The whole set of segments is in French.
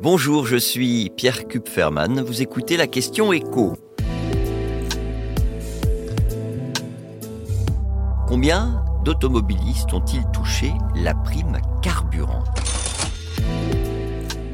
Bonjour, je suis Pierre Kupferman. Vous écoutez la question écho. Combien d'automobilistes ont-ils touché la prime carburant?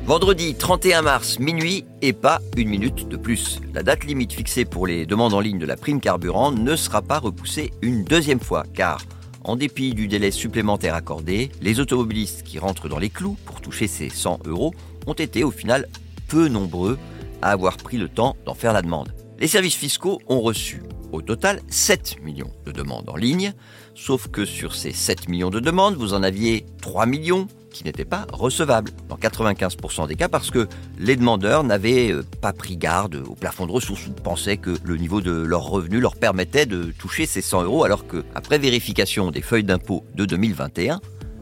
Vendredi 31 mars, minuit et pas une minute de plus. La date limite fixée pour les demandes en ligne de la prime carburant ne sera pas repoussée une deuxième fois, car en dépit du délai supplémentaire accordé, les automobilistes qui rentrent dans les clous pour toucher ces 100 euros ont été au final peu nombreux à avoir pris le temps d'en faire la demande. Les services fiscaux ont reçu au total 7 millions de demandes en ligne, sauf que sur ces 7 millions de demandes, vous en aviez 3 millions qui n'étaient pas recevables, dans 95% des cas parce que les demandeurs n'avaient euh, pas pris garde au plafond de ressources ou pensaient que le niveau de leurs revenus leur permettait de toucher ces 100 euros alors que, après vérification des feuilles d'impôt de 2021,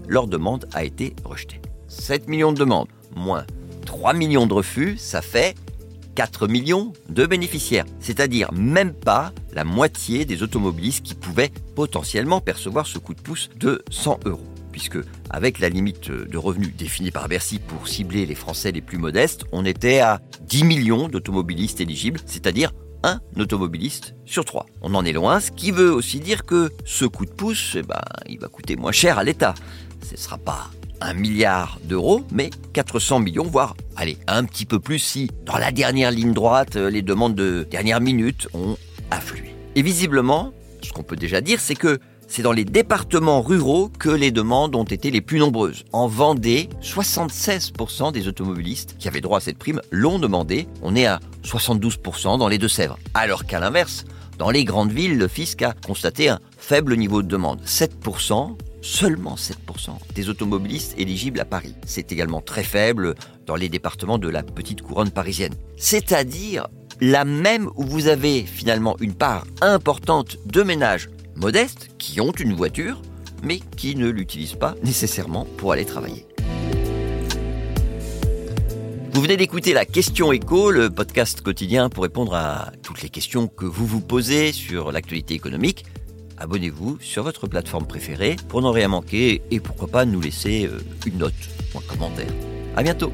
leur demande a été rejetée. 7 millions de demandes, moins 3 millions de refus, ça fait 4 millions de bénéficiaires, c'est-à-dire même pas la moitié des automobilistes qui pouvaient potentiellement percevoir ce coup de pouce de 100 euros. Puisque, avec la limite de revenus définie par Bercy pour cibler les Français les plus modestes, on était à 10 millions d'automobilistes éligibles, c'est-à-dire un automobiliste sur trois. On en est loin, ce qui veut aussi dire que ce coup de pouce, eh ben, il va coûter moins cher à l'État. Ce ne sera pas un milliard d'euros, mais 400 millions, voire, allez, un petit peu plus si, dans la dernière ligne droite, euh, les demandes de dernière minute ont afflué. Et visiblement, ce qu'on peut déjà dire, c'est que c'est dans les départements ruraux que les demandes ont été les plus nombreuses. En Vendée, 76% des automobilistes qui avaient droit à cette prime l'ont demandé. On est à 72% dans les Deux-Sèvres. Alors qu'à l'inverse, dans les grandes villes, le fisc a constaté un faible niveau de demande, 7%, seulement 7% des automobilistes éligibles à Paris. C'est également très faible dans les départements de la petite couronne parisienne. C'est-à-dire la même où vous avez finalement une part importante de ménages modestes qui ont une voiture, mais qui ne l'utilisent pas nécessairement pour aller travailler. Vous venez d'écouter la question écho, le podcast quotidien pour répondre à toutes les questions que vous vous posez sur l'actualité économique abonnez-vous sur votre plateforme préférée pour n'en rien manquer et pourquoi pas nous laisser euh, une note ou un commentaire. À bientôt